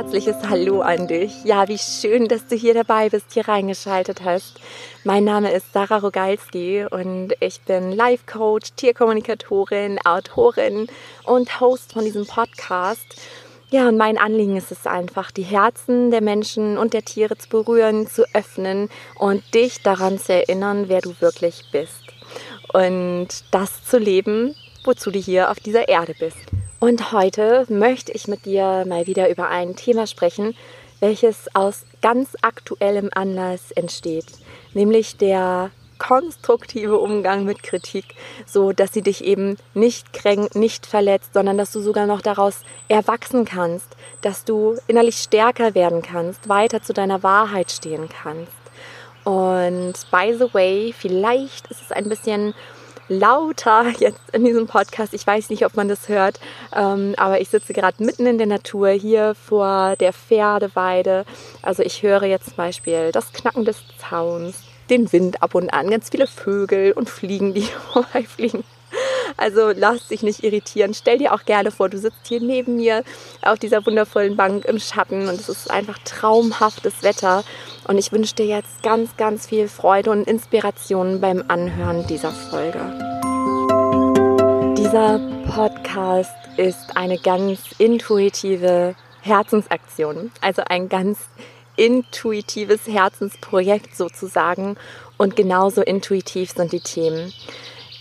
herzliches Hallo an dich. Ja, wie schön, dass du hier dabei bist, hier reingeschaltet hast. Mein Name ist Sarah Rogalski und ich bin Life Coach, Tierkommunikatorin, Autorin und Host von diesem Podcast. Ja, und mein Anliegen ist es einfach, die Herzen der Menschen und der Tiere zu berühren, zu öffnen und dich daran zu erinnern, wer du wirklich bist. Und das zu leben, wozu du hier auf dieser Erde bist. Und heute möchte ich mit dir mal wieder über ein Thema sprechen, welches aus ganz aktuellem Anlass entsteht, nämlich der konstruktive Umgang mit Kritik, so dass sie dich eben nicht kränkt, nicht verletzt, sondern dass du sogar noch daraus erwachsen kannst, dass du innerlich stärker werden kannst, weiter zu deiner Wahrheit stehen kannst. Und by the way, vielleicht ist es ein bisschen lauter jetzt in diesem Podcast. Ich weiß nicht, ob man das hört, ähm, aber ich sitze gerade mitten in der Natur hier vor der Pferdeweide. Also ich höre jetzt zum Beispiel das Knacken des Zauns, den Wind ab und an, ganz viele Vögel und Fliegen, die vorbeifliegen. Also lass dich nicht irritieren. Stell dir auch gerne vor, du sitzt hier neben mir auf dieser wundervollen Bank im Schatten und es ist einfach traumhaftes Wetter. Und ich wünsche dir jetzt ganz, ganz viel Freude und Inspiration beim Anhören dieser Folge. Dieser Podcast ist eine ganz intuitive Herzensaktion, also ein ganz intuitives Herzensprojekt sozusagen. Und genauso intuitiv sind die Themen.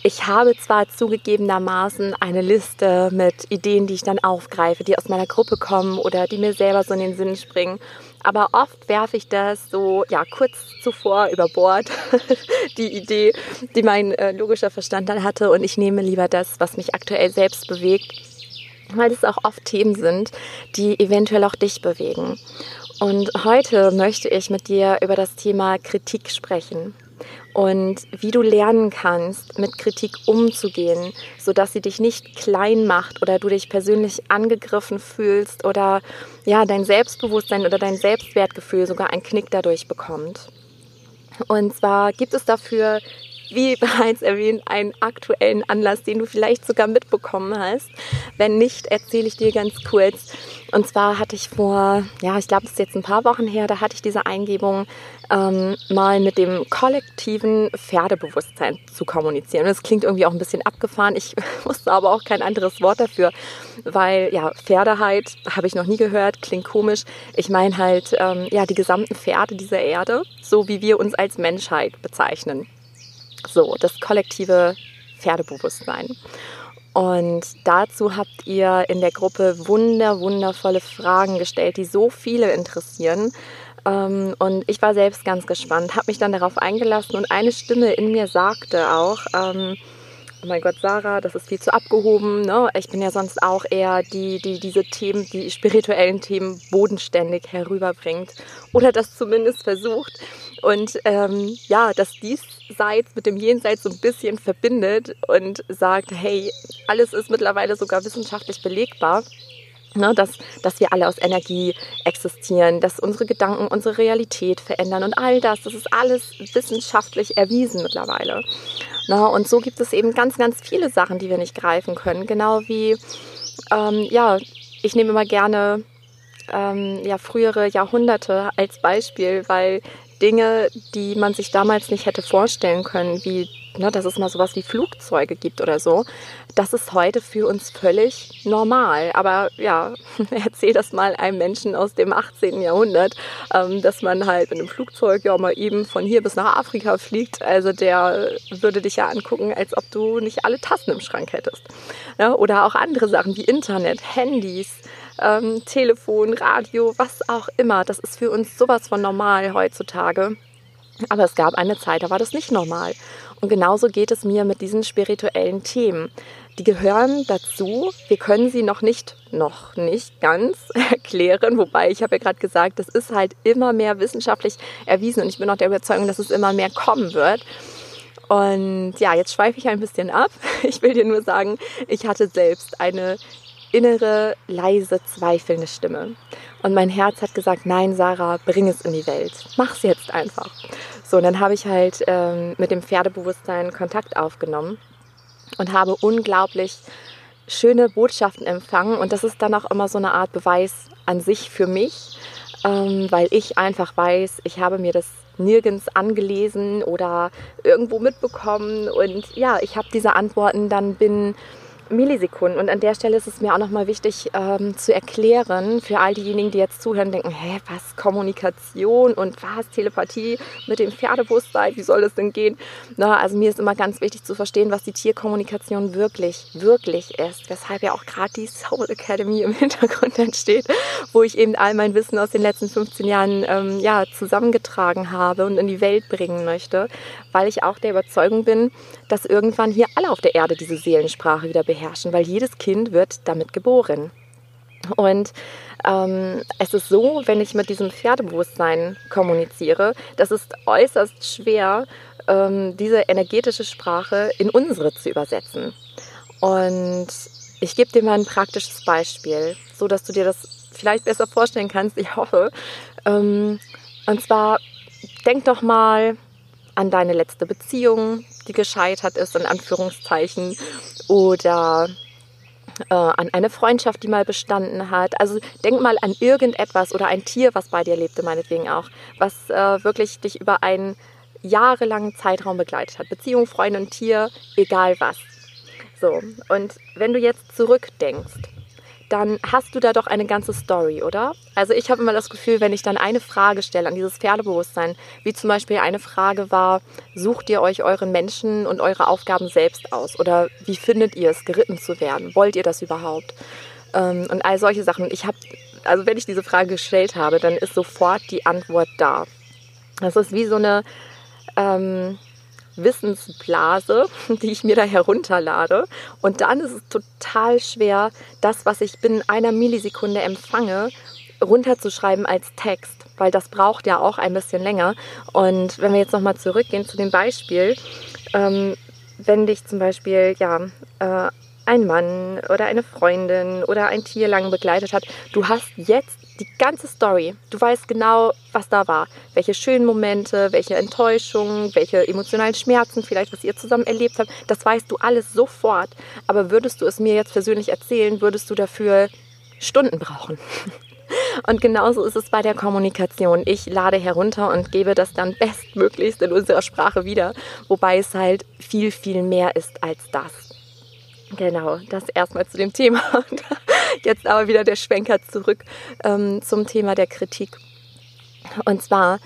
Ich habe zwar zugegebenermaßen eine Liste mit Ideen, die ich dann aufgreife, die aus meiner Gruppe kommen oder die mir selber so in den Sinn springen, aber oft werfe ich das so ja kurz zuvor über Bord, die Idee, die mein äh, logischer Verstand dann hatte und ich nehme lieber das, was mich aktuell selbst bewegt, weil es auch oft Themen sind, die eventuell auch dich bewegen. Und heute möchte ich mit dir über das Thema Kritik sprechen und wie du lernen kannst, mit Kritik umzugehen, sodass sie dich nicht klein macht oder du dich persönlich angegriffen fühlst oder ja, dein Selbstbewusstsein oder dein Selbstwertgefühl sogar einen Knick dadurch bekommt. Und zwar gibt es dafür wie bereits erwähnt, einen aktuellen Anlass, den du vielleicht sogar mitbekommen hast. Wenn nicht, erzähle ich dir ganz kurz. Und zwar hatte ich vor, ja, ich glaube, es ist jetzt ein paar Wochen her, da hatte ich diese Eingebung, ähm, mal mit dem kollektiven Pferdebewusstsein zu kommunizieren. Und das klingt irgendwie auch ein bisschen abgefahren. Ich wusste aber auch kein anderes Wort dafür, weil ja, Pferdeheit habe ich noch nie gehört, klingt komisch. Ich meine halt, ähm, ja, die gesamten Pferde dieser Erde, so wie wir uns als Menschheit bezeichnen. So, das kollektive Pferdebewusstsein. Und dazu habt ihr in der Gruppe wunder, wundervolle Fragen gestellt, die so viele interessieren. Ähm, und ich war selbst ganz gespannt, habe mich dann darauf eingelassen und eine Stimme in mir sagte auch, ähm, oh mein Gott, Sarah, das ist viel zu abgehoben. Ne? Ich bin ja sonst auch eher die, die diese Themen, die spirituellen Themen bodenständig herüberbringt oder das zumindest versucht. Und ähm, ja, dass diesseits mit dem Jenseits so ein bisschen verbindet und sagt, hey, alles ist mittlerweile sogar wissenschaftlich belegbar. Ne, dass, dass wir alle aus Energie existieren, dass unsere Gedanken unsere Realität verändern und all das, das ist alles wissenschaftlich erwiesen mittlerweile. Ne, und so gibt es eben ganz, ganz viele Sachen, die wir nicht greifen können. Genau wie, ähm, ja, ich nehme immer gerne ähm, ja, frühere Jahrhunderte als Beispiel, weil Dinge, die man sich damals nicht hätte vorstellen können, wie ne, dass es mal sowas wie Flugzeuge gibt oder so, das ist heute für uns völlig normal. Aber ja, erzähl das mal einem Menschen aus dem 18. Jahrhundert, ähm, dass man halt mit einem Flugzeug ja mal eben von hier bis nach Afrika fliegt. Also der würde dich ja angucken, als ob du nicht alle Tassen im Schrank hättest. Ja, oder auch andere Sachen wie Internet, Handys, ähm, Telefon, Radio, was auch immer. Das ist für uns sowas von normal heutzutage. Aber es gab eine Zeit, da war das nicht normal. Und genauso geht es mir mit diesen spirituellen Themen. Die gehören dazu. Wir können sie noch nicht, noch nicht ganz erklären. Wobei ich habe ja gerade gesagt, das ist halt immer mehr wissenschaftlich erwiesen und ich bin auch der Überzeugung, dass es immer mehr kommen wird. Und ja, jetzt schweife ich ein bisschen ab. Ich will dir nur sagen, ich hatte selbst eine innere, leise, zweifelnde Stimme. Und mein Herz hat gesagt, nein, Sarah, bring es in die Welt. Mach's jetzt einfach. So, und dann habe ich halt ähm, mit dem Pferdebewusstsein Kontakt aufgenommen und habe unglaublich schöne Botschaften empfangen. Und das ist dann auch immer so eine Art Beweis an sich für mich, ähm, weil ich einfach weiß, ich habe mir das nirgends angelesen oder irgendwo mitbekommen und ja, ich habe diese Antworten dann binnen Millisekunden. Und an der Stelle ist es mir auch nochmal wichtig ähm, zu erklären für all diejenigen, die jetzt zuhören, denken, hä, was Kommunikation und was Telepathie mit dem Pferdebewusstsein, wie soll das denn gehen? Na, also mir ist immer ganz wichtig zu verstehen, was die Tierkommunikation wirklich, wirklich ist. Weshalb ja auch gerade die Soul Academy im Hintergrund entsteht, wo ich eben all mein Wissen aus den letzten 15 Jahren ähm, ja, zusammengetragen habe und in die Welt bringen möchte, weil ich auch der Überzeugung bin, dass irgendwann hier alle auf der Erde diese Seelensprache wieder beherrschen beherrschen, weil jedes Kind wird damit geboren. Und ähm, es ist so, wenn ich mit diesem Pferdebewusstsein kommuniziere, das ist äußerst schwer, ähm, diese energetische Sprache in unsere zu übersetzen. Und ich gebe dir mal ein praktisches Beispiel, so dass du dir das vielleicht besser vorstellen kannst. Ich hoffe. Ähm, und zwar denk doch mal an deine letzte Beziehung, die gescheitert ist, in Anführungszeichen, oder äh, an eine Freundschaft, die mal bestanden hat. Also denk mal an irgendetwas oder ein Tier, was bei dir lebte, meinetwegen auch, was äh, wirklich dich über einen jahrelangen Zeitraum begleitet hat. Beziehung, Freunde und Tier, egal was. So, und wenn du jetzt zurückdenkst, dann hast du da doch eine ganze Story, oder? Also ich habe immer das Gefühl, wenn ich dann eine Frage stelle an dieses Pferdebewusstsein, wie zum Beispiel eine Frage war, sucht ihr euch euren Menschen und eure Aufgaben selbst aus? Oder wie findet ihr es, geritten zu werden? Wollt ihr das überhaupt? Ähm, und all solche Sachen. Ich habe, also wenn ich diese Frage gestellt habe, dann ist sofort die Antwort da. Das ist wie so eine ähm, Wissensblase, die ich mir da herunterlade. Und dann ist es total schwer, das, was ich binnen einer Millisekunde empfange, runterzuschreiben als Text, weil das braucht ja auch ein bisschen länger. Und wenn wir jetzt nochmal zurückgehen zu dem Beispiel, ähm, wenn dich zum Beispiel ja, äh, ein Mann oder eine Freundin oder ein Tier lang begleitet hat, du hast jetzt die ganze Story. Du weißt genau, was da war. Welche schönen Momente, welche Enttäuschungen, welche emotionalen Schmerzen vielleicht, was ihr zusammen erlebt habt. Das weißt du alles sofort. Aber würdest du es mir jetzt persönlich erzählen, würdest du dafür Stunden brauchen. Und genauso ist es bei der Kommunikation. Ich lade herunter und gebe das dann bestmöglichst in unserer Sprache wieder, wobei es halt viel, viel mehr ist als das. Genau, das erstmal zu dem Thema. Jetzt aber wieder der Schwenker zurück ähm, zum Thema der Kritik. Und zwar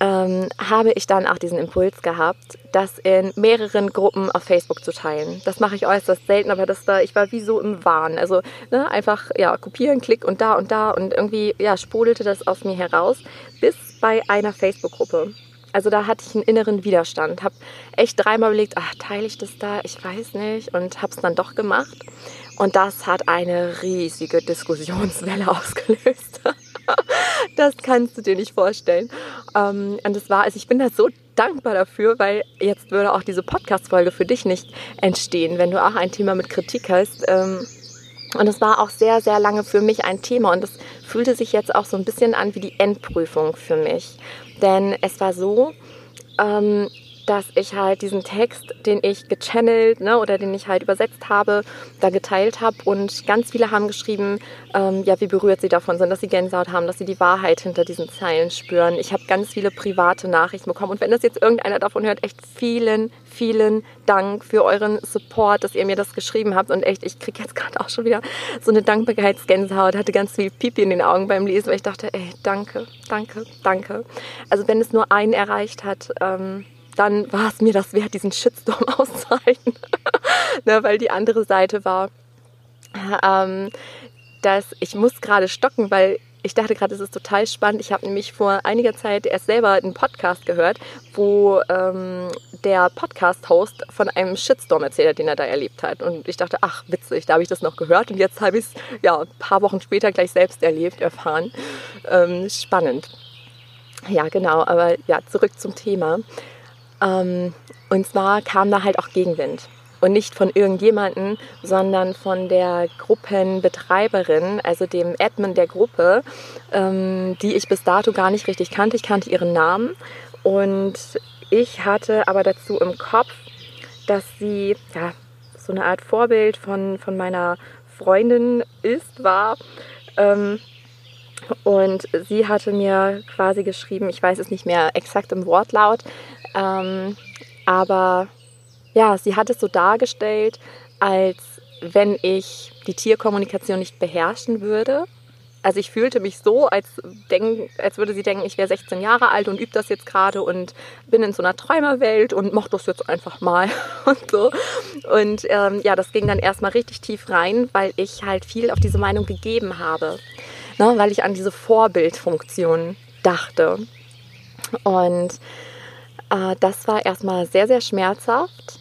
ähm, habe ich dann auch diesen Impuls gehabt, das in mehreren Gruppen auf Facebook zu teilen. Das mache ich äußerst selten, aber das war, ich war wie so im Wahn. Also ne, einfach ja, kopieren, klick und da und da und irgendwie ja, sprudelte das aus mir heraus, bis bei einer Facebook-Gruppe. Also da hatte ich einen inneren Widerstand, habe echt dreimal überlegt, ach, teile ich das da? Ich weiß nicht und habe es dann doch gemacht. Und das hat eine riesige Diskussionswelle ausgelöst. das kannst du dir nicht vorstellen. Ähm, und es war, also ich bin da so dankbar dafür, weil jetzt würde auch diese Podcast-Folge für dich nicht entstehen, wenn du auch ein Thema mit Kritik hast. Und es war auch sehr, sehr lange für mich ein Thema und es fühlte sich jetzt auch so ein bisschen an wie die Endprüfung für mich. Denn es war so, ähm, dass ich halt diesen Text, den ich gechannelt ne, oder den ich halt übersetzt habe, da geteilt habe und ganz viele haben geschrieben, ähm, ja, wie berührt sie davon sind, dass sie Gänsehaut haben, dass sie die Wahrheit hinter diesen Zeilen spüren. Ich habe ganz viele private Nachrichten bekommen und wenn das jetzt irgendeiner davon hört, echt vielen, vielen Dank für euren Support, dass ihr mir das geschrieben habt und echt, ich kriege jetzt gerade auch schon wieder so eine Dankbarkeitsgänsehaut, hatte ganz viel Pipi in den Augen beim Lesen, weil ich dachte, ey, danke, danke, danke. Also wenn es nur einen erreicht hat, ähm, dann war es mir das wert, diesen Shitstorm auszuhalten. ne, weil die andere Seite war, ähm, dass ich muss gerade stocken, weil ich dachte gerade, es ist total spannend. Ich habe nämlich vor einiger Zeit erst selber einen Podcast gehört, wo ähm, der Podcast-Host von einem Shitstorm erzählt hat, den er da erlebt hat. Und ich dachte, ach, witzig, da habe ich das noch gehört. Und jetzt habe ich es ja, ein paar Wochen später gleich selbst erlebt, erfahren. Ähm, spannend. Ja, genau. Aber ja, zurück zum Thema. Ähm, und zwar kam da halt auch Gegenwind. Und nicht von irgendjemandem, sondern von der Gruppenbetreiberin, also dem Admin der Gruppe, ähm, die ich bis dato gar nicht richtig kannte. Ich kannte ihren Namen und ich hatte aber dazu im Kopf, dass sie ja, so eine Art Vorbild von, von meiner Freundin ist, war. Ähm, Und sie hatte mir quasi geschrieben, ich weiß es nicht mehr exakt im Wortlaut, ähm, aber ja, sie hat es so dargestellt, als wenn ich die Tierkommunikation nicht beherrschen würde. Also ich fühlte mich so, als, denk, als würde sie denken, ich wäre 16 Jahre alt und übe das jetzt gerade und bin in so einer Träumerwelt und mach das jetzt einfach mal und so. Und ähm, ja, das ging dann erstmal richtig tief rein, weil ich halt viel auf diese Meinung gegeben habe ne, weil ich an diese Vorbildfunktion dachte. Und äh, das war erstmal sehr, sehr schmerzhaft.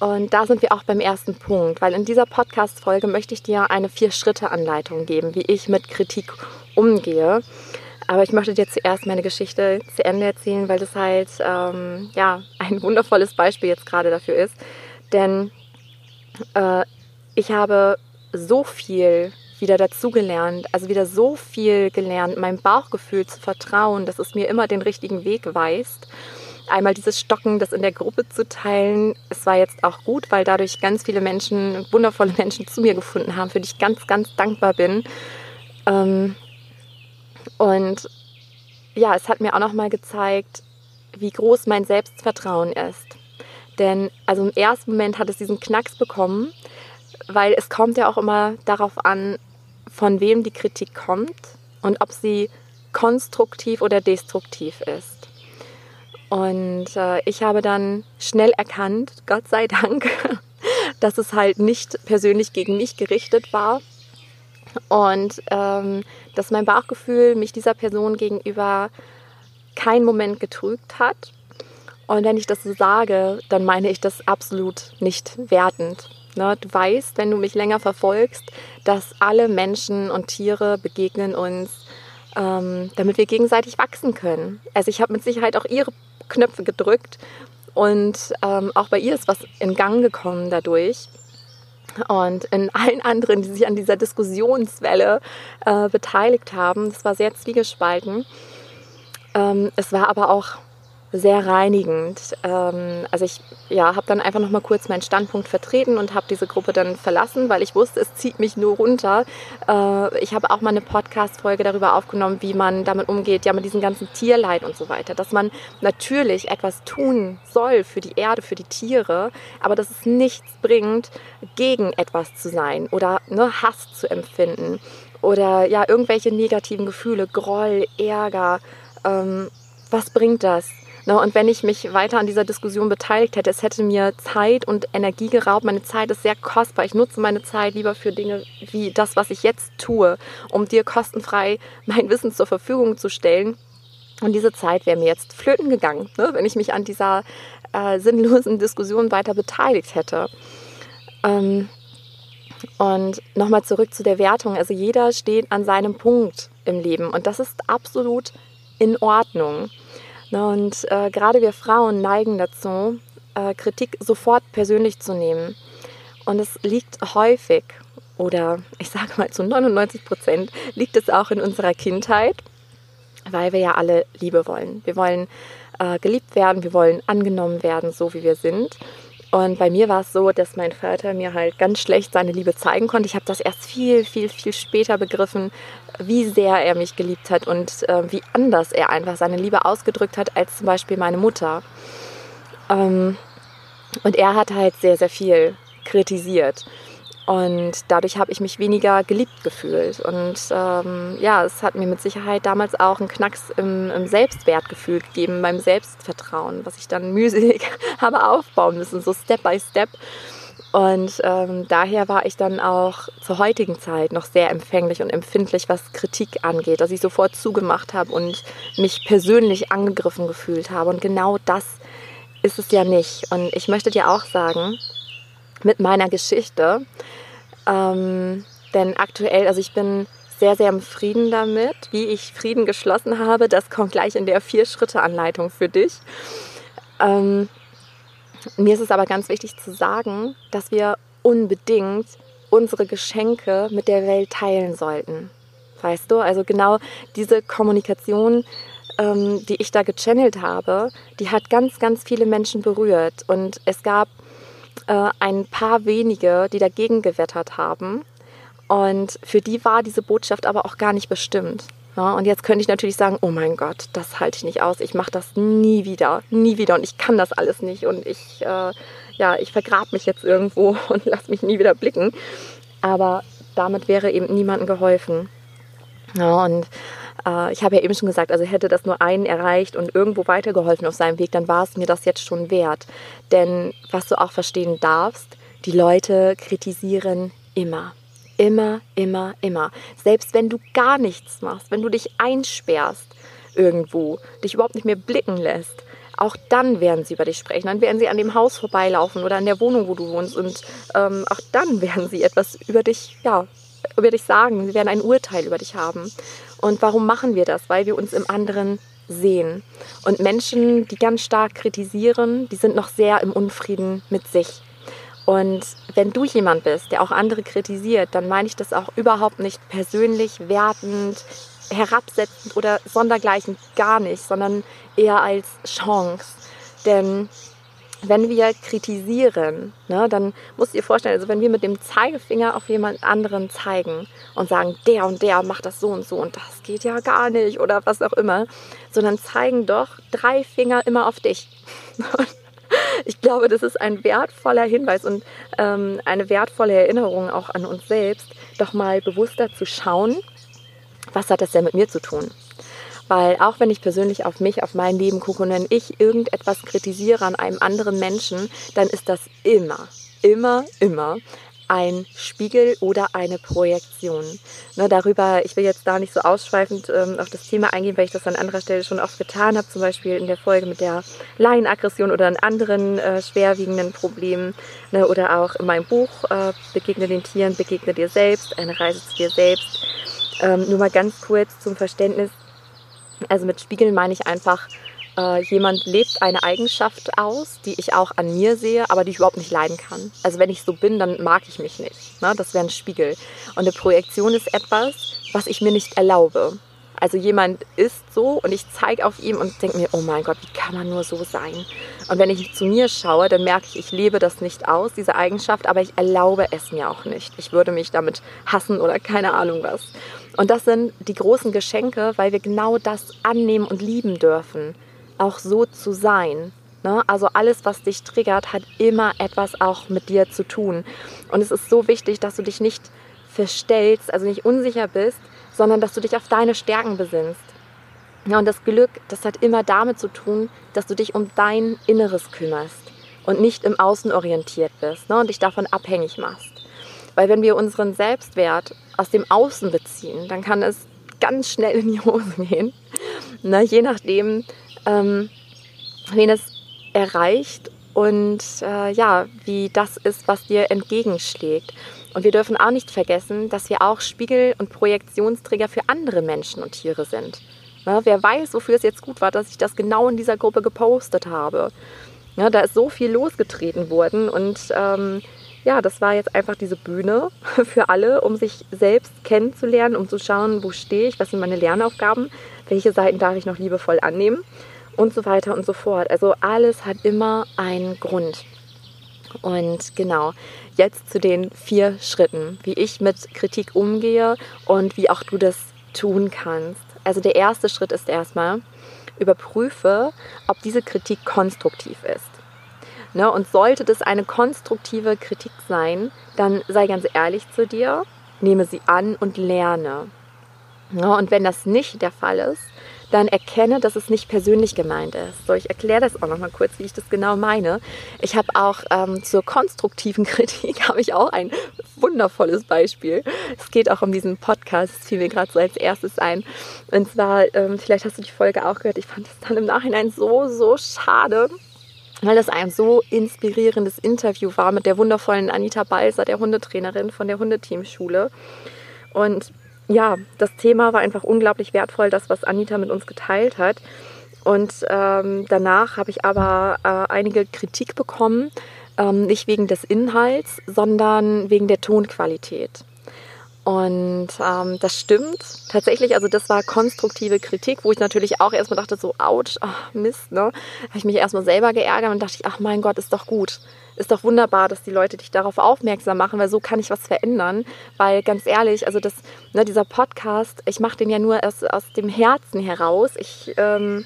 Und da sind wir auch beim ersten Punkt, weil in dieser Podcast-Folge möchte ich dir eine Vier-Schritte-Anleitung geben, wie ich mit Kritik umgehe. Aber ich möchte dir zuerst meine Geschichte zu Ende erzählen, weil das halt ähm, ja, ein wundervolles Beispiel jetzt gerade dafür ist. Denn äh, ich habe so viel wieder dazugelernt, also wieder so viel gelernt, meinem Bauchgefühl zu vertrauen, dass es mir immer den richtigen Weg weist. Einmal dieses Stocken, das in der Gruppe zu teilen. Es war jetzt auch gut, weil dadurch ganz viele Menschen, wundervolle Menschen zu mir gefunden haben, für die ich ganz, ganz dankbar bin. Ähm, und ja, es hat mir auch nochmal gezeigt, wie groß mein Selbstvertrauen ist. Denn also im ersten Moment hat es diesen Knacks bekommen, weil es kommt ja auch immer darauf an, von wem die Kritik kommt und ob sie konstruktiv oder destruktiv ist. Und äh, ich habe dann schnell erkannt, Gott sei Dank, dass es halt nicht persönlich gegen mich gerichtet war und ähm, dass mein Bauchgefühl mich dieser Person gegenüber keinen Moment getrügt hat. Und wenn ich das so sage, dann meine ich das absolut nicht wertend. Ne, du weißt, wenn du mich länger verfolgst, dass alle Menschen und Tiere begegnen uns, ähm, damit wir gegenseitig wachsen können. Also ich habe mit Sicherheit auch ihre Knöpfe gedrückt und ähm, auch bei ihr ist was in Gang gekommen dadurch. Und in allen anderen, die sich an dieser Diskussionswelle äh, beteiligt haben, das war sehr zwiegespalten. Ähm, es war aber auch sehr reinigend. Ähm, also ich ja, habe dann einfach noch mal kurz meinen Standpunkt vertreten und habe diese Gruppe dann verlassen, weil ich wusste, es zieht mich nur runter. Äh, ich habe auch mal eine Podcast-Folge darüber aufgenommen, wie man damit umgeht, ja mit diesem ganzen Tierleid und so weiter. Dass man natürlich etwas tun soll für die Erde, für die Tiere, aber dass es nichts bringt, gegen etwas zu sein oder ne, Hass zu empfinden oder ja irgendwelche negativen Gefühle, Groll, Ärger. Ähm, was bringt das? Ne, und wenn ich mich weiter an dieser Diskussion beteiligt hätte, es hätte mir Zeit und Energie geraubt. Meine Zeit ist sehr kostbar. Ich nutze meine Zeit lieber für Dinge wie das, was ich jetzt tue, um dir kostenfrei mein Wissen zur Verfügung zu stellen. Und diese Zeit wäre mir jetzt flöten gegangen, ne, wenn ich mich an dieser äh, sinnlosen Diskussion weiter beteiligt hätte. Ähm, und nochmal zurück zu der Wertung. Also jeder steht an seinem Punkt im Leben und das ist absolut in Ordnung. Und äh, gerade wir Frauen neigen dazu, äh, Kritik sofort persönlich zu nehmen. Und es liegt häufig, oder ich sage mal zu 99 Prozent, liegt es auch in unserer Kindheit, weil wir ja alle Liebe wollen. Wir wollen äh, geliebt werden, wir wollen angenommen werden, so wie wir sind. Und bei mir war es so, dass mein Vater mir halt ganz schlecht seine Liebe zeigen konnte. Ich habe das erst viel, viel, viel später begriffen, wie sehr er mich geliebt hat und äh, wie anders er einfach seine Liebe ausgedrückt hat als zum Beispiel meine Mutter. Ähm, und er hat halt sehr, sehr viel kritisiert. Und dadurch habe ich mich weniger geliebt gefühlt. Und ähm, ja, es hat mir mit Sicherheit damals auch einen Knacks im, im, Selbstwertgefühl gegeben, beim Selbstvertrauen, was ich dann mühselig habe aufbauen müssen, so Step by Step. Und ähm, daher war ich dann auch zur heutigen Zeit noch sehr empfänglich und empfindlich, was Kritik angeht, dass ich sofort zugemacht habe und mich persönlich angegriffen gefühlt habe. Und genau das ist es ja nicht. Und ich möchte dir auch sagen, mit meiner Geschichte. Ähm, denn aktuell, also ich bin sehr, sehr im Frieden damit. Wie ich Frieden geschlossen habe, das kommt gleich in der Vier-Schritte-Anleitung für dich. Ähm, mir ist es aber ganz wichtig zu sagen, dass wir unbedingt unsere Geschenke mit der Welt teilen sollten. Weißt du, also genau diese Kommunikation, ähm, die ich da gechannelt habe, die hat ganz, ganz viele Menschen berührt. Und es gab äh, ein paar wenige, die dagegen gewettert haben. Und für die war diese Botschaft aber auch gar nicht bestimmt. Ja, und jetzt könnte ich natürlich sagen, oh mein Gott, das halte ich nicht aus, ich mache das nie wieder, nie wieder und ich kann das alles nicht und ich, äh, ja, ich vergrab mich jetzt irgendwo und lass mich nie wieder blicken. Aber damit wäre eben niemandem geholfen. Ja, und äh, ich habe ja eben schon gesagt, also hätte das nur einen erreicht und irgendwo weitergeholfen auf seinem Weg, dann war es mir das jetzt schon wert. Denn was du auch verstehen darfst, die Leute kritisieren immer. Immer, immer, immer. Selbst wenn du gar nichts machst, wenn du dich einsperrst irgendwo, dich überhaupt nicht mehr blicken lässt, auch dann werden sie über dich sprechen. Dann werden sie an dem Haus vorbeilaufen oder an der Wohnung, wo du wohnst. Und ähm, auch dann werden sie etwas über dich, ja, über dich sagen. Sie werden ein Urteil über dich haben. Und warum machen wir das? Weil wir uns im anderen sehen. Und Menschen, die ganz stark kritisieren, die sind noch sehr im Unfrieden mit sich. Und wenn du jemand bist, der auch andere kritisiert, dann meine ich das auch überhaupt nicht persönlich, wertend, herabsetzend oder sondergleichen, gar nicht, sondern eher als Chance. Denn wenn wir kritisieren, ne, dann musst du dir vorstellen, also wenn wir mit dem Zeigefinger auf jemand anderen zeigen und sagen, der und der macht das so und so und das geht ja gar nicht oder was auch immer, sondern zeigen doch drei Finger immer auf dich. ich glaube, das ist ein wertvoller Hinweis und ähm, eine wertvolle Erinnerung auch an uns selbst, doch mal bewusster zu schauen, was hat das denn mit mir zu tun? Weil auch wenn ich persönlich auf mich, auf mein Leben gucke und wenn ich irgendetwas kritisiere an einem anderen Menschen, dann ist das immer, immer, immer ein Spiegel oder eine Projektion. Ne, darüber, ich will jetzt da nicht so ausschweifend ähm, auf das Thema eingehen, weil ich das an anderer Stelle schon oft getan habe, zum Beispiel in der Folge mit der Laienaggression oder an anderen äh, schwerwiegenden Problemen ne, oder auch in meinem Buch äh, Begegne den Tieren, begegne dir selbst, eine Reise zu dir selbst. Ähm, nur mal ganz kurz zum Verständnis. Also mit Spiegeln meine ich einfach, äh, jemand lebt eine Eigenschaft aus, die ich auch an mir sehe, aber die ich überhaupt nicht leiden kann. Also wenn ich so bin, dann mag ich mich nicht. Ne? Das wäre ein Spiegel. Und eine Projektion ist etwas, was ich mir nicht erlaube. Also jemand ist so und ich zeige auf ihm und denke mir, oh mein Gott, wie kann man nur so sein? Und wenn ich zu mir schaue, dann merke ich, ich lebe das nicht aus, diese Eigenschaft, aber ich erlaube es mir auch nicht. Ich würde mich damit hassen oder keine Ahnung was. Und das sind die großen Geschenke, weil wir genau das annehmen und lieben dürfen auch so zu sein. Ne? Also alles, was dich triggert, hat immer etwas auch mit dir zu tun. Und es ist so wichtig, dass du dich nicht verstellst, also nicht unsicher bist, sondern dass du dich auf deine Stärken besinnst. Ja, und das Glück, das hat immer damit zu tun, dass du dich um dein Inneres kümmerst und nicht im Außen orientiert bist ne, und dich davon abhängig machst. Weil wenn wir unseren Selbstwert aus dem Außen beziehen, dann kann es ganz schnell in die Hose gehen. Ne, je nachdem, ähm, wen es erreicht und äh, ja, wie das ist, was dir entgegenschlägt. Und wir dürfen auch nicht vergessen, dass wir auch Spiegel- und Projektionsträger für andere Menschen und Tiere sind. Na, wer weiß, wofür es jetzt gut war, dass ich das genau in dieser Gruppe gepostet habe. Ja, da ist so viel losgetreten worden und ähm, ja, das war jetzt einfach diese Bühne für alle, um sich selbst kennenzulernen, um zu schauen, wo stehe ich, was sind meine Lernaufgaben, welche Seiten darf ich noch liebevoll annehmen und so weiter und so fort. Also alles hat immer einen Grund. Und genau, jetzt zu den vier Schritten, wie ich mit Kritik umgehe und wie auch du das tun kannst. Also der erste Schritt ist erstmal, überprüfe, ob diese Kritik konstruktiv ist. Ne? Und sollte das eine konstruktive Kritik sein, dann sei ganz ehrlich zu dir, nehme sie an und lerne. Ne? Und wenn das nicht der Fall ist, dann erkenne, dass es nicht persönlich gemeint ist. So, ich erkläre das auch noch mal kurz, wie ich das genau meine. Ich habe auch ähm, zur konstruktiven Kritik habe ich auch ein wundervolles Beispiel. Es geht auch um diesen Podcast, das fiel mir gerade so als erstes ein. Und zwar, ähm, vielleicht hast du die Folge auch gehört, ich fand es dann im Nachhinein so, so schade, weil das ein so inspirierendes Interview war mit der wundervollen Anita Balser, der Hundetrainerin von der Hundeteamschule. Und ja, das Thema war einfach unglaublich wertvoll, das, was Anita mit uns geteilt hat. Und ähm, danach habe ich aber äh, einige Kritik bekommen, ähm, nicht wegen des Inhalts, sondern wegen der Tonqualität. Und ähm, das stimmt tatsächlich. Also das war konstruktive Kritik, wo ich natürlich auch erstmal dachte, so, ouch, ach, Mist, ne? Habe ich mich erstmal selber geärgert und dachte ich, ach mein Gott, ist doch gut. Ist doch wunderbar, dass die Leute dich darauf aufmerksam machen, weil so kann ich was verändern. Weil ganz ehrlich, also das, ne, dieser Podcast, ich mache den ja nur aus, aus dem Herzen heraus. Ich ähm,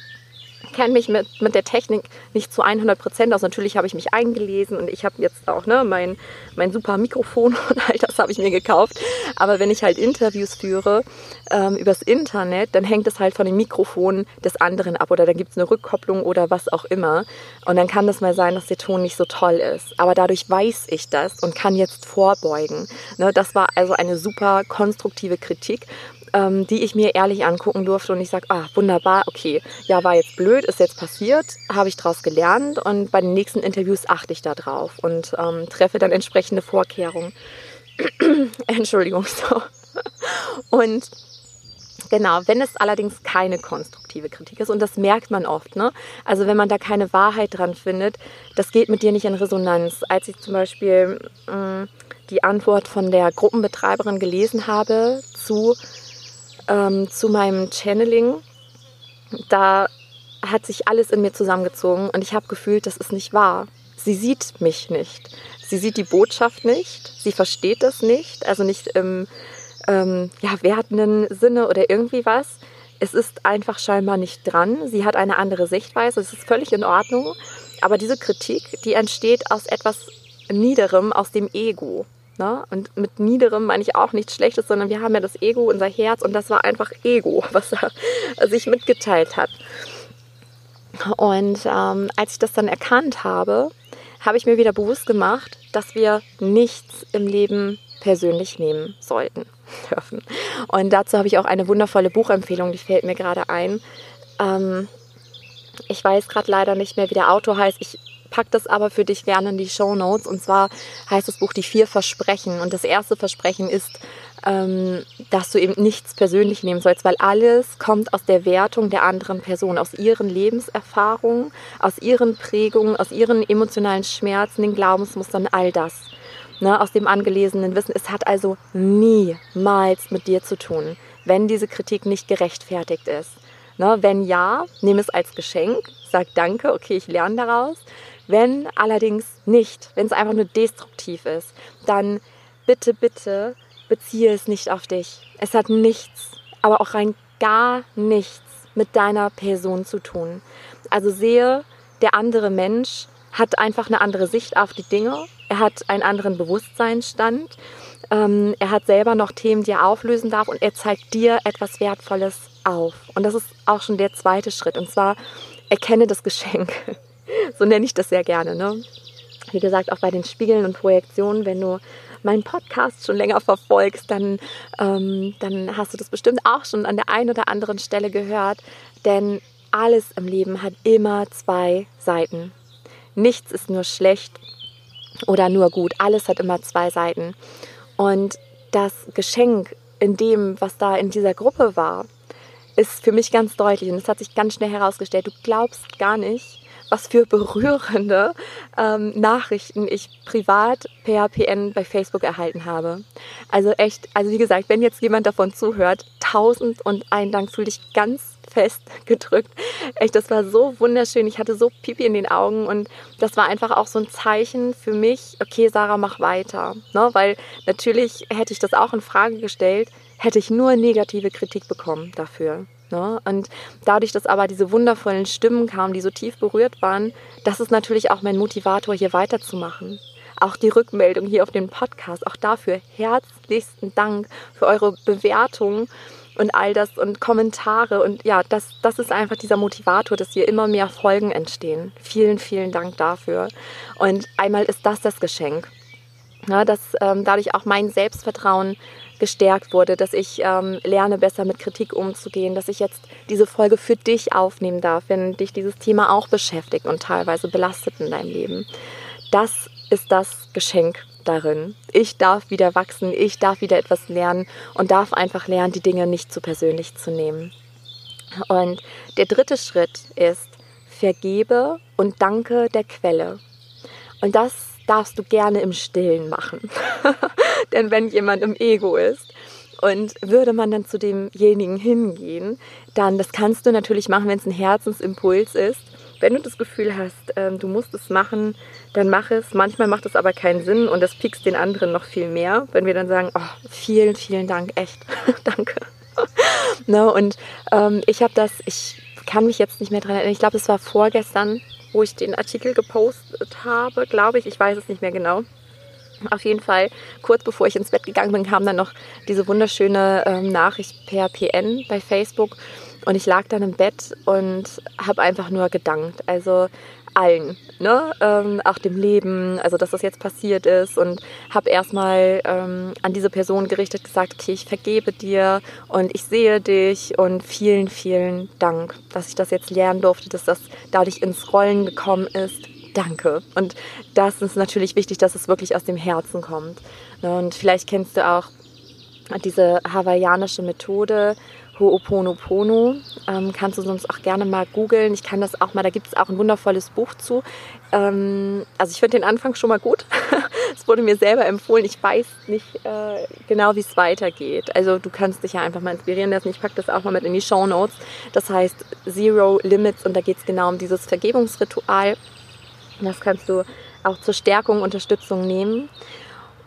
kenne mich mit, mit der Technik nicht zu 100 Prozent aus. Natürlich habe ich mich eingelesen und ich habe jetzt auch ne, mein, mein super Mikrofon und all das habe ich mir gekauft. Aber wenn ich halt Interviews führe ähm, übers Internet, dann hängt es halt von dem Mikrofon des anderen ab oder dann gibt es eine Rückkopplung oder was auch immer. Und dann kann das mal sein, dass der Ton nicht so toll ist. Aber dadurch weiß ich das und kann jetzt vorbeugen. Ne, das war also eine super konstruktive Kritik ähm, die ich mir ehrlich angucken durfte und ich sage, ah, wunderbar, okay, ja, war jetzt blöd, ist jetzt passiert, habe ich daraus gelernt und bei den nächsten Interviews achte ich da drauf und ähm, treffe dann entsprechende Vorkehrungen. Entschuldigung, so. Und Genau, wenn es allerdings keine konstruktive Kritik ist, und das merkt man oft, ne? Also wenn man da keine Wahrheit dran findet, das geht mit dir nicht in Resonanz. Als ich zum Beispiel mh, mm, die Antwort von der Gruppenbetreiberin gelesen habe zu ähm, zu meinem Channeling, da hat sich alles in mir zusammengezogen und ich habe gefühlt, das ist nicht wahr. Sie sieht mich nicht. Sie sieht die Botschaft nicht. Sie versteht das nicht. Also nicht im ähm, ja, wertenden Sinne oder irgendwie was. Es ist einfach scheinbar nicht dran. Sie hat eine andere Sichtweise. Es ist völlig in Ordnung. Aber diese Kritik, die entsteht aus etwas Niederem, aus dem Ego. Ne? Und mit niederem meine ich auch nichts Schlechtes, sondern wir haben ja das Ego, unser Herz und das war einfach Ego, was er sich mitgeteilt hat. Und ähm, als ich das dann erkannt habe, habe ich mir wieder bewusst gemacht, dass wir nichts im Leben persönlich nehmen sollten, dürfen. Und dazu habe ich auch eine wundervolle Buchempfehlung, die fällt mir gerade ein. Ähm, ich weiß gerade leider nicht mehr, wie der Autor heißt. Ich pack das aber für dich gerne in die Show Notes. Und zwar heißt das Buch Die vier Versprechen. Und das erste Versprechen ist, ähm, dass du eben nichts persönlich nehmen sollst, weil alles kommt aus der Wertung der anderen Person, aus ihren Lebenserfahrungen, aus ihren Prägungen, aus ihren emotionalen Schmerzen, den Glaubensmustern, all das. Ne, aus dem angelesenen Wissen. Es hat also niemals mit dir zu tun, wenn diese Kritik nicht gerechtfertigt ist. Ne, wenn ja, nimm es als Geschenk, sag Danke, okay, ich lerne daraus. Wenn allerdings nicht, wenn es einfach nur destruktiv ist, dann bitte, bitte beziehe es nicht auf dich. Es hat nichts, aber auch rein gar nichts mit deiner Person zu tun. Also sehe, der andere Mensch hat einfach eine andere Sicht auf die Dinge. Er hat einen anderen Bewusstseinsstand. Ähm, er hat selber noch Themen, die er auflösen darf und er zeigt dir etwas Wertvolles auf. Und das ist auch schon der zweite Schritt. Und zwar erkenne das Geschenk. so nenne ich das sehr gerne. Ne? Wie gesagt, auch bei den Spiegeln und Projektionen, wenn du meinen Podcast schon länger verfolgst, dann, ähm, dann hast du das bestimmt auch schon an der einen oder anderen Stelle gehört. Denn alles im Leben hat immer zwei Seiten. Nichts ist nur schlecht oder nur gut. Alles hat immer zwei Seiten. Und das Geschenk in dem, was da in dieser Gruppe war, ist für mich ganz deutlich und es hat sich ganz schnell herausgestellt, du glaubst gar nicht, was für berührende ähm, Nachrichten ich privat per PN bei Facebook erhalten habe. Also echt, also wie gesagt, wenn jetzt jemand davon zuhört, tausend und ein Dank, fühl dich ganz fest gedrückt. Echt, das war so wunderschön. Ich hatte so Pipi in den Augen und das war einfach auch so ein Zeichen für mich, okay, Sarah, mach weiter. Ne? Weil natürlich hätte ich das auch in Frage gestellt, hätte ich nur negative Kritik bekommen dafür. Ne? Und dadurch, dass aber diese wundervollen Stimmen kamen, die so tief berührt waren, das ist natürlich auch mein Motivator, hier weiterzumachen. Auch die Rückmeldung hier auf den Podcast, auch dafür herzlichsten Dank für eure Bewertungen und all das und Kommentare. Und ja, das, das ist einfach dieser Motivator, dass hier immer mehr Folgen entstehen. Vielen, vielen Dank dafür. Und einmal ist das das Geschenk. Ja, dass ähm, dadurch auch mein Selbstvertrauen gestärkt wurde, dass ich ähm, lerne, besser mit Kritik umzugehen, dass ich jetzt diese Folge für dich aufnehmen darf, wenn dich dieses Thema auch beschäftigt und teilweise belastet in deinem Leben. Das ist das Geschenk darin. Ich darf wieder wachsen, ich darf wieder etwas lernen und darf einfach lernen, die Dinge nicht zu persönlich zu nehmen. Und der dritte Schritt ist, vergebe und danke der Quelle. Und das darfst du gerne im Stillen machen. denn wenn jemand im Ego ist? Und würde man dann zu demjenigen hingehen, dann, das kannst du natürlich machen, wenn es ein Herzensimpuls ist. Wenn du das Gefühl hast, ähm, du musst es machen, dann mach es. Manchmal macht es aber keinen Sinn und das piekst den anderen noch viel mehr, wenn wir dann sagen, oh, vielen, vielen Dank, echt, danke. no, und ähm, ich habe das, ich kann mich jetzt nicht mehr dran erinnern, ich glaube, es war vorgestern, wo ich den Artikel gepostet habe, glaube ich, ich weiß es nicht mehr genau. Auf jeden Fall, kurz bevor ich ins Bett gegangen bin, kam dann noch diese wunderschöne ähm, Nachricht per PN bei Facebook. Und ich lag dann im Bett und habe einfach nur gedankt. Also allen, ne? Ähm, auch dem Leben, also dass das jetzt passiert ist. Und habe erstmal ähm, an diese Person gerichtet gesagt, okay, ich vergebe dir und ich sehe dich und vielen, vielen Dank, dass ich das jetzt lernen durfte, dass das dadurch ins Rollen gekommen ist danke. Und das ist natürlich wichtig, dass es wirklich aus dem Herzen kommt. Ne, und vielleicht kennst du auch diese hawaiianische Methode, Ho'oponopono. Ähm, kannst du sonst auch gerne mal googeln. Ich kann das auch mal, da gibt es auch ein wundervolles Buch zu. Ähm, also ich finde den Anfang schon mal gut. es wurde mir selber empfohlen. Ich weiß nicht äh, genau, wie es weitergeht. Also du kannst dich ja einfach mal inspirieren lassen. Ich packe das auch mal mit in die Show Notes. Das heißt Zero Limits und da geht es genau um dieses Vergebungsritual. Das kannst du auch zur Stärkung, Unterstützung nehmen.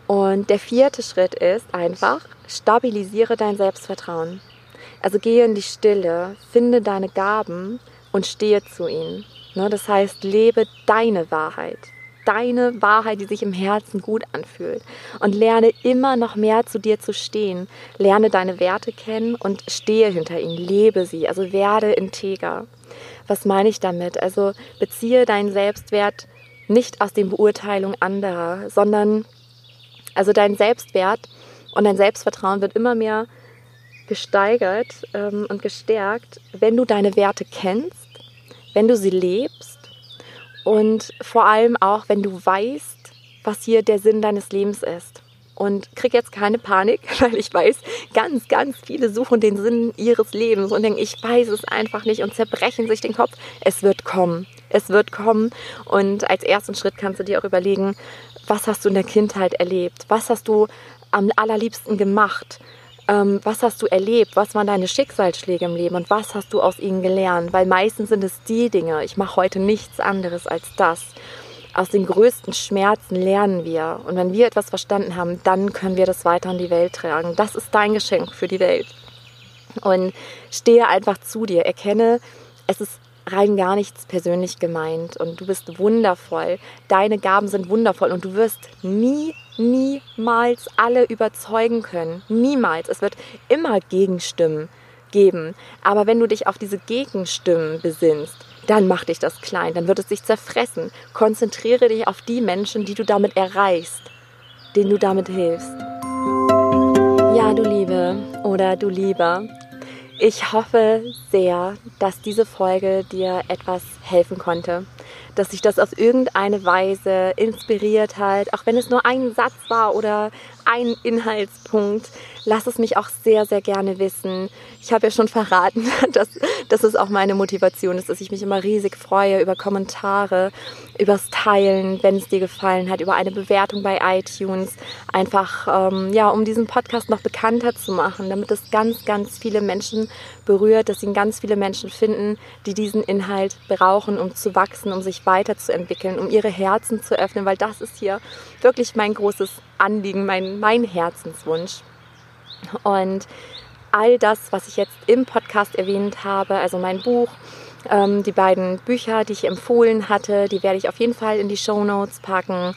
Und der vierte Schritt ist einfach, stabilisiere dein Selbstvertrauen. Also gehe in die Stille, finde deine Gaben und stehe zu ihnen. Ne, das heißt, lebe deine Wahrheit. Deine Wahrheit, die sich im Herzen gut anfühlt. Und lerne immer noch mehr zu dir zu stehen. Lerne deine Werte kennen und stehe hinter ihnen. Lebe sie. Also werde integer. Was meine ich damit? Also beziehe deinen Selbstwert nicht aus den Beurteilungen anderer, sondern also dein Selbstwert und dein Selbstvertrauen wird immer mehr gesteigert ähm, und gestärkt, wenn du deine Werte kennst, wenn du sie lebst und vor allem auch, wenn du weißt, was hier der Sinn deines Lebens ist. Und krieg jetzt keine Panik, weil ich weiß, ganz, ganz viele suchen den Sinn ihres Lebens und denken, ich weiß es einfach nicht und zerbrechen sich den Kopf. Es wird kommen. Es wird kommen. Und als ersten Schritt kannst du dir auch überlegen, was hast du in der Kindheit erlebt? Was hast du am allerliebsten gemacht? Ähm, was hast du erlebt? Was waren deine Schicksalsschläge im Leben und was hast du aus ihnen gelernt? Weil meistens sind es die Dinge. Ich mache heute nichts anderes als das aus den größten Schmerzen lernen wir. Und wenn wir etwas verstanden haben, dann können wir das weiter in die Welt tragen. Das ist dein Geschenk für die Welt. Und stehe einfach zu dir. Erkenne, es ist rein gar nichts persönlich gemeint und du bist wundervoll. Deine Gaben sind wundervoll und du wirst nie, niemals alle überzeugen können. Niemals. Es wird immer Gegenstimmen geben. Aber wenn du dich auf diese Gegenstimmen besinnst, dann mach dich das klein, dann wird es dich zerfressen. Konzentriere dich auf die Menschen, die du damit erreichst, denen du damit hilfst. Ja, du Liebe oder du Lieber, ich hoffe sehr, dass diese Folge dir etwas helfen konnte, dass sich das auf irgendeine Weise inspiriert hat, auch wenn es nur ein Satz war oder ein Inhaltspunkt. Lass es mich auch sehr, sehr gerne wissen. Ich habe ja schon verraten, dass, dass es auch meine Motivation ist, dass ich mich immer riesig freue über Kommentare, übers Teilen, wenn es dir gefallen hat, über eine Bewertung bei iTunes. Einfach, ähm, ja, um diesen Podcast noch bekannter zu machen, damit es ganz, ganz viele Menschen berührt, dass ihn ganz viele Menschen finden, die diesen Inhalt brauchen, um zu wachsen, um sich weiterzuentwickeln, um ihre Herzen zu öffnen, weil das ist hier wirklich mein großes Anliegen, mein, mein Herzenswunsch. Und all das, was ich jetzt im Podcast erwähnt habe, also mein Buch, ähm, die beiden Bücher, die ich empfohlen hatte, die werde ich auf jeden Fall in die Show Notes packen.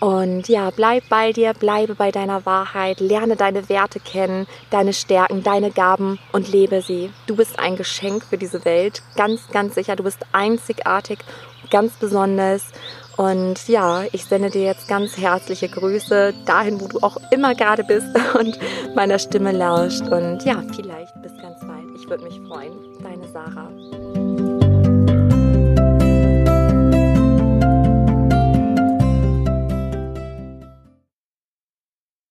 Und ja, bleib bei dir, bleibe bei deiner Wahrheit, lerne deine Werte kennen, deine Stärken, deine Gaben und lebe sie. Du bist ein Geschenk für diese Welt, ganz, ganz sicher. Du bist einzigartig, ganz besonders. Und ja, ich sende dir jetzt ganz herzliche Grüße dahin, wo du auch immer gerade bist und meiner Stimme lauscht. Und ja, vielleicht bis ganz bald. Ich würde mich freuen. Deine Sarah.